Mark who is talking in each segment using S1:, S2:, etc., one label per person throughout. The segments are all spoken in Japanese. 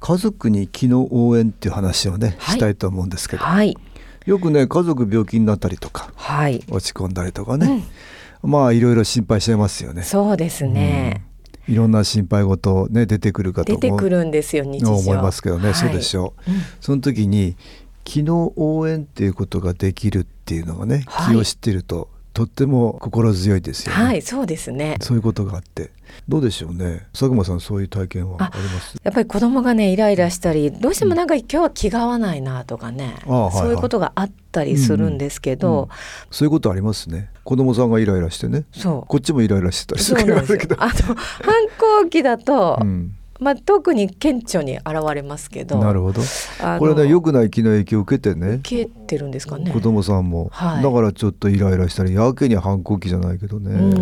S1: 家族に気の応援っていう話をね、
S2: はい。
S1: したいと思うんですけど、
S2: はい。
S1: よくね家族病気になったりとか
S2: はい。
S1: 落ち込んだりとかね、まあいろいろ心配しちゃいますよね。
S2: そうですね、
S1: いろんな心配事ね出てくるかと思う。
S2: 出てくるんですよ日常
S1: 思いますけどね、
S2: は。い
S1: そうでしょう、その時に気の応援っていうことができるっていうのがね、
S2: はい。
S1: 気を知ってるととっても心強いですよね、
S2: はいそうですね。
S1: そういうことがあって。どうでしょうね。佐久間さんそういう体験はあります？
S2: やっぱり子供がねイライラしたりどうしてもなんか今日は気が合わないなとかね、そういうことがあったりするんですけど、
S1: そういうことありますね。子供さんがイライラしてね。
S2: そう。
S1: こっちもイライラしてたりす
S2: そう
S1: る
S2: なんですよ。
S1: けど
S2: あの反抗期だと、
S1: うん、
S2: まあ、特に顕著に現れますけど。
S1: なるほど。これね良くない気の影響を受けてね。
S2: 受けてるんですかね。
S1: 子供さんも、
S2: はい。
S1: だからちょっとイライラしたりやけに反抗期じゃないけどね、
S2: うん。
S1: え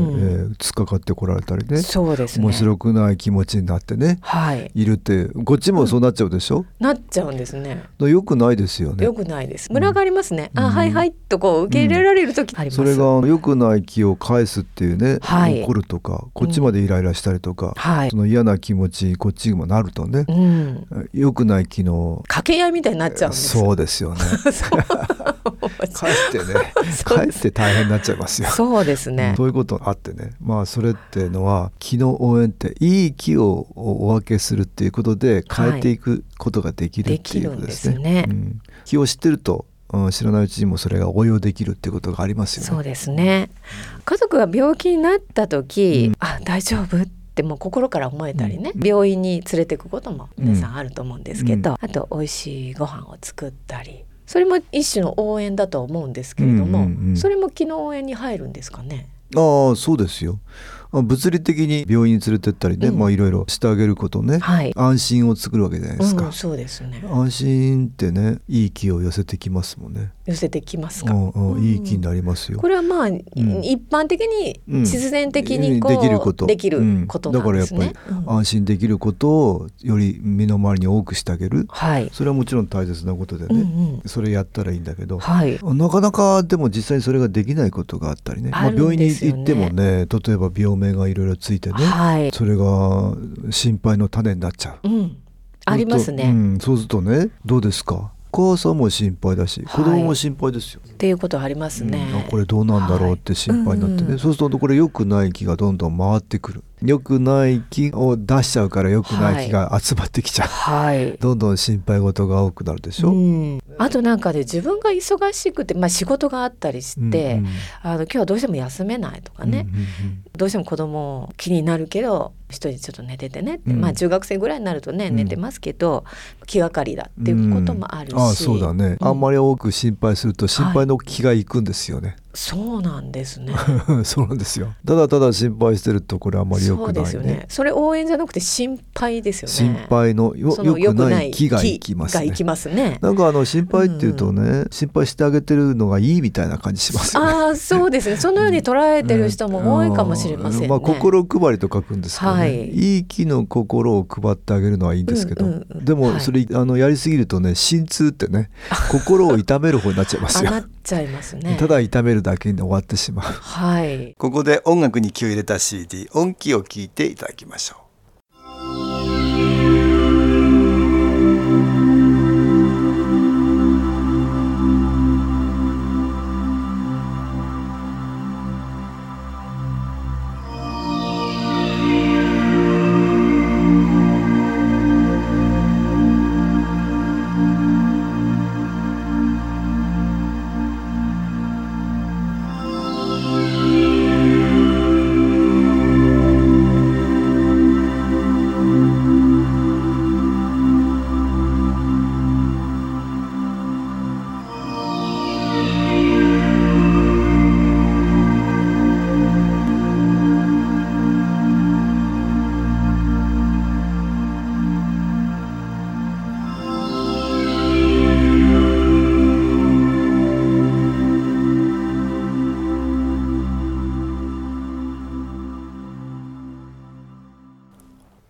S1: ー突っかかってこられたりね。
S2: そうですね。
S1: 面白くない気持ちになってね。
S2: はい。
S1: いるってこっちもそうなっちゃうでしょ、
S2: なっちゃうんですね。
S1: だから良くないですよね。
S2: よくないです。ムラがありますね。
S1: うん。
S2: あ、はいはいとこう受け入れられる時あります。
S1: それが良くない気を返すっていうね、
S2: はい。
S1: 怒るとかこっちまでイライラしたりとか、
S2: はい。
S1: そ。の嫌な気持ちこっちにもなるとね。
S2: う、ん。
S1: 良くない気の
S2: 掛け合いみたいになっちゃうんです。
S1: そうですよね。かえってねかえって大変になっちゃいますよ。
S2: そうですね。
S1: そういうことあってねまあそれっていうのは気の応援っていい気をお分けするっていうことで変えていくことができるっていうことですね。
S2: できるんですね
S1: うん気を知ってると、うん、知らないうちにもそれが応用できるっていうことがありますよね。
S2: そうですね。家族が病気になった時、
S1: うん
S2: あ、大丈夫ってもう心から思えたりね、
S1: うん
S2: 病院に連れてくことも皆さんあると思うんですけど、あと美味しいご飯を作ったり。それも一種の応援だと思うんですけれども、
S1: うんうんうん
S2: それも気の応援に入るんですかね？
S1: ああそうですよ。あ物理的に病院に連れてったりね、
S2: うん
S1: まあいろいろしてあげることね、
S2: はい。
S1: 安心を作るわけじゃないですか。
S2: うん、そうですね。
S1: 安心ってねいい気を寄せてきますもんね。
S2: 寄せてきますか。
S1: うんうん
S2: うん
S1: いい気になりますよ。
S2: これはまあ、一般的に
S1: うん
S2: 必然的にこう、
S1: できること
S2: できる
S1: うん
S2: ことね。
S1: だからやっ
S2: うん
S1: 安心できることをより身の回りに多くしてあげる
S2: はい。
S1: それはもちろん大切なことでね、
S2: うんうん
S1: それやったらいいんだけど、
S2: はい。
S1: なかなかでも実際にそれができないことがあったりね、まあ、病院に行ってもね例えば病名がいろいろついてね、
S2: はい。
S1: それが心配の種になっちゃう。
S2: うん。ありますね。
S1: うん、そうするとねどうですか？お母さんも心配だし子供も心配ですよ、
S2: っていうことありますね。
S1: うんあこれどうなんだろうって心配になってね、
S2: はいうん
S1: そうするとこれ良くない気がどんどん回ってくる良くない気を出しちゃうから良くない気が集まってきちゃう、
S2: はい。
S1: どんどん心配事が多くなるでしょ、
S2: うん、あとなんかで自分が忙しくて、まあ、仕事があったりして、
S1: うんうん
S2: あの今日はどうしても休めないとかね、
S1: うんうんうん。
S2: どうしても子供気になるけど一人ちょっと寝ててねって、
S1: うん。
S2: まあ中学生ぐらいになるとね、
S1: うん。
S2: 寝てますけど気がかりだっていうこともあるし、
S1: うん。あそうだね、
S2: うん。
S1: あんまり多く心配すると心配の気がいくんですよね、
S2: そうなんですね。
S1: そうなんですよただただ心配してるとこれあんまり良くないね
S2: そうですよね。それ応援じゃなくて心配ですよね。
S1: 心配のよ
S2: その
S1: 良くない気がいきますね
S2: 気がいきますね。
S1: なんかあの心配っていうとね、心配してあげてるのがいいみたいな感じしますよね。
S2: ああそうですね。そのように捉えてる人も多いかもしれませんね。
S1: まあ心配りと書くんですけどね、
S2: はい
S1: い、い気の心を配ってあげるのはいいんですけど、
S2: うんうんうん
S1: で
S2: はい
S1: もそれ、あのやりすぎるとね心痛ってね心を痛める方になっちゃいますよ
S2: ちゃいますね。
S1: ただ痛めるだけに終わってしまう。
S2: はい。
S1: ここで音楽に気を入れた CD 音気を聞いていただきましょう。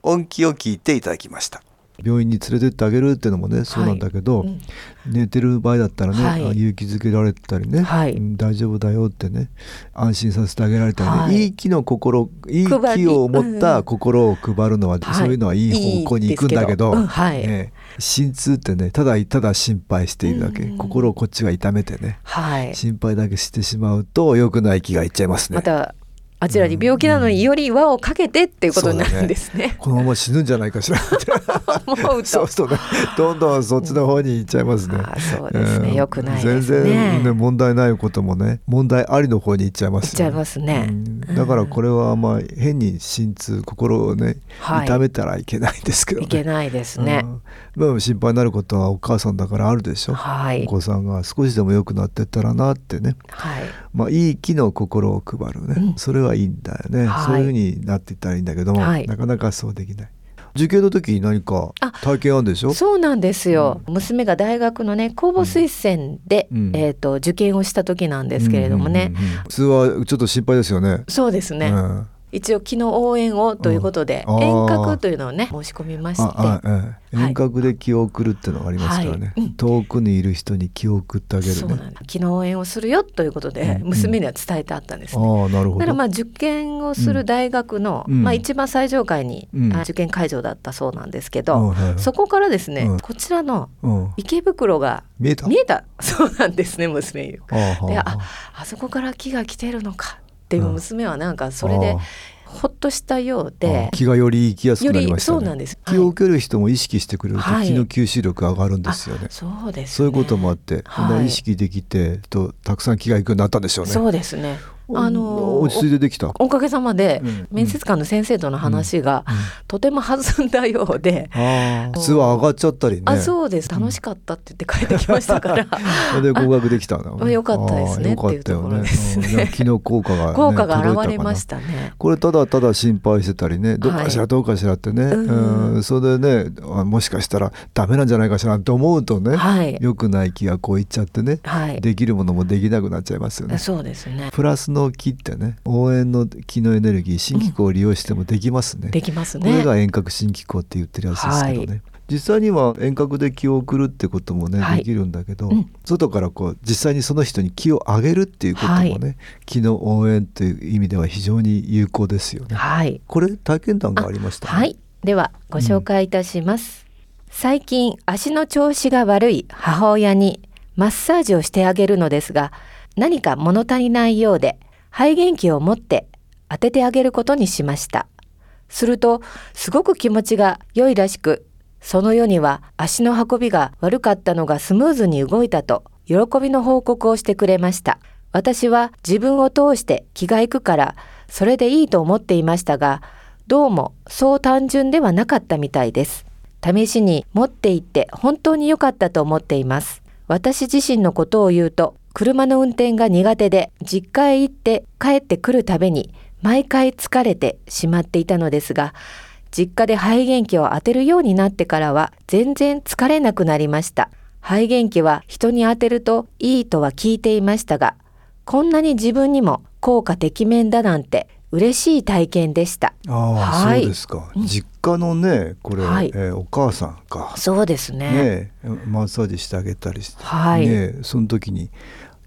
S1: 音気を聞いていただきました。病院に連れてってあげるっていうのもねそうなんだけど、
S2: うん。
S1: 寝てる場合だったらね、
S2: はい。
S1: あ勇気づけられたりね、
S2: はい。
S1: うん大丈夫だよってね安心させてあげられたりね、
S2: はい。
S1: い、い気の心いい気を持った心を配るのは、
S2: はい。
S1: そういうのはいい方向に行くんだけど、ね心痛ってねただただ心配しているだけ、
S2: うん。
S1: 心をこっちが痛めてね
S2: はい。
S1: 心配だけしてしまうと良くない気がいっちゃいますね。
S2: またあちらに病気なのにより輪をかけてっていうことになるんですね。
S1: このまま死ぬんじゃないかしら。っ て
S2: 思うと。
S1: そうするとねどんどんそっちの方に行っちゃいますね。
S2: あーそうですね。
S1: ん。
S2: 良くないね。
S1: 全然ね問題ないこともね問題ありの方に行っちゃいますよ
S2: 行っちゃいますね。
S1: うん。だからこれはまあ変に心痛心をね
S2: はい。
S1: 痛めたらいけないですけどね。
S2: いけないですね。
S1: うん。まあ心配になることはお母さんだからあるでしょ。
S2: はい。
S1: お子さんが少しでも良くなってったらなってね。
S2: はい。
S1: まあいい気の心を配るね、
S2: うん。
S1: それはいいんだよね、
S2: はい。
S1: そういう風になっていったらいいんだけども、
S2: はい。
S1: なかなかそうできない。受験の時に何か
S2: あ
S1: 体験あるんでしょ？
S2: そうなんですよ、娘が大学のね公募推薦で、
S1: うん。
S2: えー、と受験をした時なんですけれどもね、
S1: うんうんうん。普通はちょっと心配ですよね。
S2: そうですね、
S1: うん
S2: 一応昨日応援をということで、
S1: うん。
S2: 遠隔というのをね申し込みまして。
S1: ええ。
S2: はい。
S1: 遠隔で気を送るっていうのがありますからね、
S2: はい。うん。
S1: 遠くにいる人に気を送ってあげるね。
S2: そうなんだ昨日応援をするよということで、
S1: うん。
S2: 娘には伝えてあったんですね。
S1: ああなるほど。
S2: だからまあ受験をする大学の、
S1: うん。
S2: まあ、一番最上階に、
S1: うん。
S2: あ受験会場だったそうなんですけ
S1: うん
S2: ど、そこからですね、
S1: うん。
S2: こちらの
S1: うん、
S2: 池袋が
S1: 見えた？
S2: 見えた。そうなんですね娘に。であ
S1: あ
S2: そこから木が来てるのかっていう娘はなんかそれで
S1: あ
S2: ほっとしたよう
S1: あ
S2: で
S1: 気がより行きやすくなりましたね。
S2: そうなんです。
S1: 気を受ける人も意識してくれると
S2: はい。
S1: 気の吸収力が上がるんですよね、
S2: あそうです、ね、
S1: そういうこともあって、
S2: はい。
S1: まあ意識できてとたくさん気がいくようになったんでしょうね。
S2: そうですね。あの
S1: 落ち着いてできた。
S2: おおかげさまで、
S1: うん。
S2: 面接官の先生との話が、とても弾んだようで、
S1: ああ普通は上がっちゃったりね。
S2: あそうです。楽しかったって言って帰ってきましたから。
S1: そ れで合格できたの。
S2: あよかったですね
S1: ったよ
S2: っていうところ
S1: ね。
S2: ですね。
S1: うん。いや気の効果が、ね、
S2: 効果が現れましたね。
S1: これただただ心配してたりねどうかしらどうかしらってね、
S2: うん。
S1: うん。それでねあもしかしたらダメなんじゃないかしらって思うとね、
S2: はい。
S1: 良くない気がこういっちゃってね、
S2: はい。
S1: できるものもできなくなっちゃいますよね。
S2: そうですね。
S1: プラスの気ってね応援の気のエネルギー新機構を利用してもできますね。
S2: できますね。
S1: これが遠隔新機構って言ってるやつですけどね。
S2: は
S1: 実際には遠隔で気を送るってこともね、
S2: はい。
S1: できるんだけど、
S2: うん。
S1: 外からこう実際にその人に気をあげるっていうこともね、
S2: はい。
S1: 気の応援という意味では非常に有効ですよね。
S2: はい。
S1: これ体験談がありました、ね。
S2: はい。ではご紹介いたします、最近足の調子が悪い母親にマッサージをしてあげるのですが何か物足りないようで肺元気を持って当ててあげることにしました。するとすごく気持ちが良いらしくその世には足の運びが悪かったのがスムーズに動いたと喜びの報告をしてくれました。私は自分を通して気がいくからそれでいいと思っていましたがどうもそう単純ではなかったみたいです。試しに持って行って本当に良かったと思っています。私自身のことを言うと車の運転が苦手で実家へ行って帰ってくるたびに毎回疲れてしまっていたのですが実家で肺元気を当てるようになってからは全然疲れなくなりました。肺元気は人に当てるといいとは聞いていましたがこんなに自分にも効果てきめんだなんて嬉しい体験でした。
S1: ああ、
S2: はい。
S1: そうですか。実家のねこれ、
S2: はい。
S1: えーお母さんか。
S2: そうですね。
S1: ねえマッサージしてあげたりして、
S2: はい。
S1: ねえその時に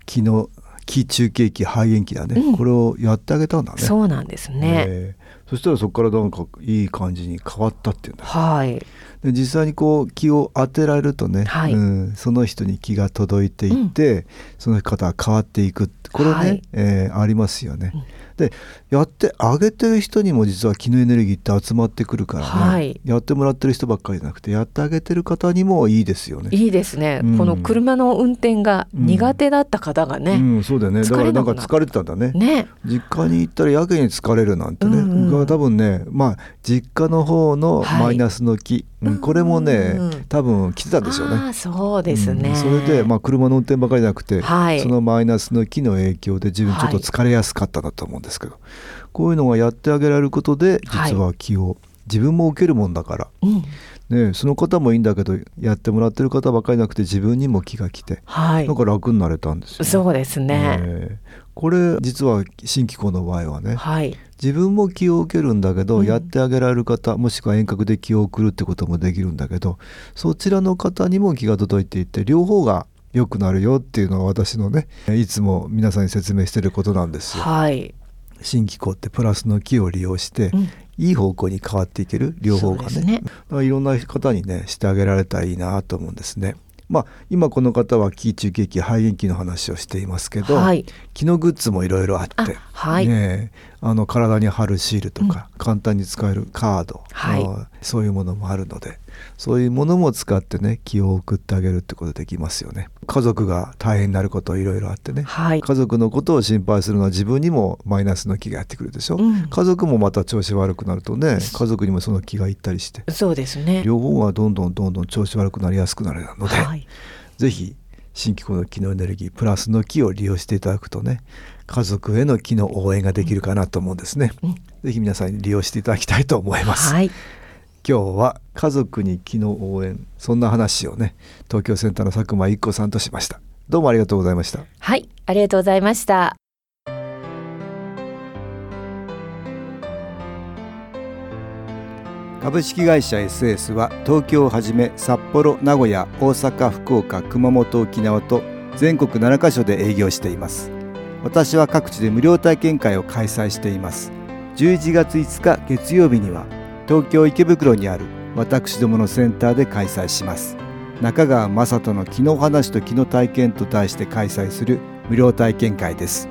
S1: 気の気中継器肺元気だね、
S2: うん。
S1: これをやってあげたんだね。
S2: そうなんですね、
S1: ええそしたらそこからなんかいい感じに変わったっていうんだ
S2: はい。
S1: で実際にこう気を当てられるとね、
S2: はい。
S1: うん、その人に気が届いていって、その方が変わっていくこれね、
S2: はい。
S1: えーありますよね。でやってあげてる人にも実は気のエネルギーって集まってくるからね、
S2: はい。
S1: やってもらってる人ばっかりじゃなくてやってあげてる方にもいいですよね。
S2: いいですね、
S1: うん。
S2: この車の運転が苦手だった方がね、
S1: うん、そうだよね。だからな。んか
S2: 疲れ
S1: てたんだね。
S2: ね。
S1: 実家に行ったらやけに疲れるなんてね、
S2: うんうん。
S1: が多分ねまあ実家の方の
S2: はい。
S1: マイナスの気、うんこれもね、
S2: うんうん
S1: 多分来てたんでしょうね。
S2: そうですね、
S1: うん。それで、まあ、車の運転ばかりじゃなくて、
S2: はい。
S1: そのマイナスの気の影響で自分ちょっと疲れやすかったんだと思うんですけど、こういうのがやってあげられることで
S2: はい。
S1: 実は気を、自分も受けるもんだから、
S2: うん
S1: ね、その方もいいんだけどやってもらってる方ばかりなくて自分にも気が来て、
S2: はい。
S1: なんか楽になれたんですよ、ね。
S2: そうですね、
S1: ええ。これ実は新機構の場合はね
S2: はい。
S1: 自分も気を受けるんだけど、
S2: うん。
S1: やってあげられる方もしくは遠隔で気を送るってこともできるんだけどそちらの方にも気が届いていて両方が良くなるよっていうのは私のねいつも皆さんに説明してることなんですよ。
S2: はい、
S1: 新機構ってプラスの気を利用して、
S2: うん
S1: いい方向に変わっていける両方がね。
S2: ね。
S1: いろんな方にねしてあげられたらいいなと思うんですね。まあ今この方は気中景気肺炎気の話をしていますけど、
S2: はい。
S1: 気のグッズもいろいろあって。
S2: あはい。
S1: ねえあの体に貼るシールとか、簡単に使えるカード、
S2: はい。
S1: あそういうものもあるのでそういうものも使ってね気を送ってあげるってことできますよね。家族が大変になることいろいろあってね、
S2: はい。
S1: 家族のことを心配するのは自分にもマイナスの気がやってくるでしょ、
S2: うん。
S1: 家族もまた調子悪くなるとね家族にもその気がいったりして
S2: そうですね。
S1: 両方がどんどんどんどん調子悪くなりやすくなるので、
S2: はい。
S1: ぜひ新機構の気のエネルギープラスの気を利用していただくとね家族への気の応援ができるかなと思うんですね、
S2: うん。
S1: ぜひ皆さんに利用していただきたいと思います、
S2: はい。
S1: 今日は家族に気の応援そんな話をね東京センターの佐久間一子さんとしました。どうもありがとうございました。
S2: はいありがとうございました。
S1: 株式会社 SS は東京をはじめ札幌名古屋大阪福岡熊本沖縄と全国7カ所で営業しています私は各地で無料体験会を開催しています。11月5日月曜日には東京池袋にある私どものセンターで開催します。中川雅人の気の話と気の体験と題して開催する無料体験会です。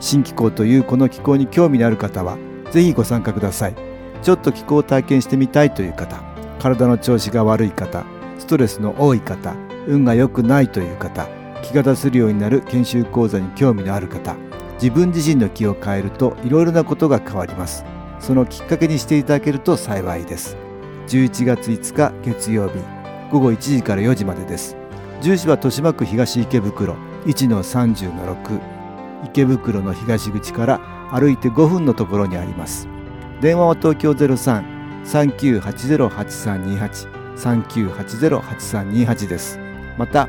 S1: 新気候というこの気候に興味のある方はぜひご参加ください。ちょっと気候を体験してみたいという方体の調子が悪い方ストレスの多い方運が良くないという方気が出せるようになる研修講座に興味のある方自分自身の気を変えるといろいろなことが変わります。そのきっかけにしていただけると幸いです。11月5日月曜日午後1時から4時までです。住所は豊島区東池袋1-30-6池袋の東口から歩いて5分のところにあります。電話は東京03-3980-8328 3980-8328です。また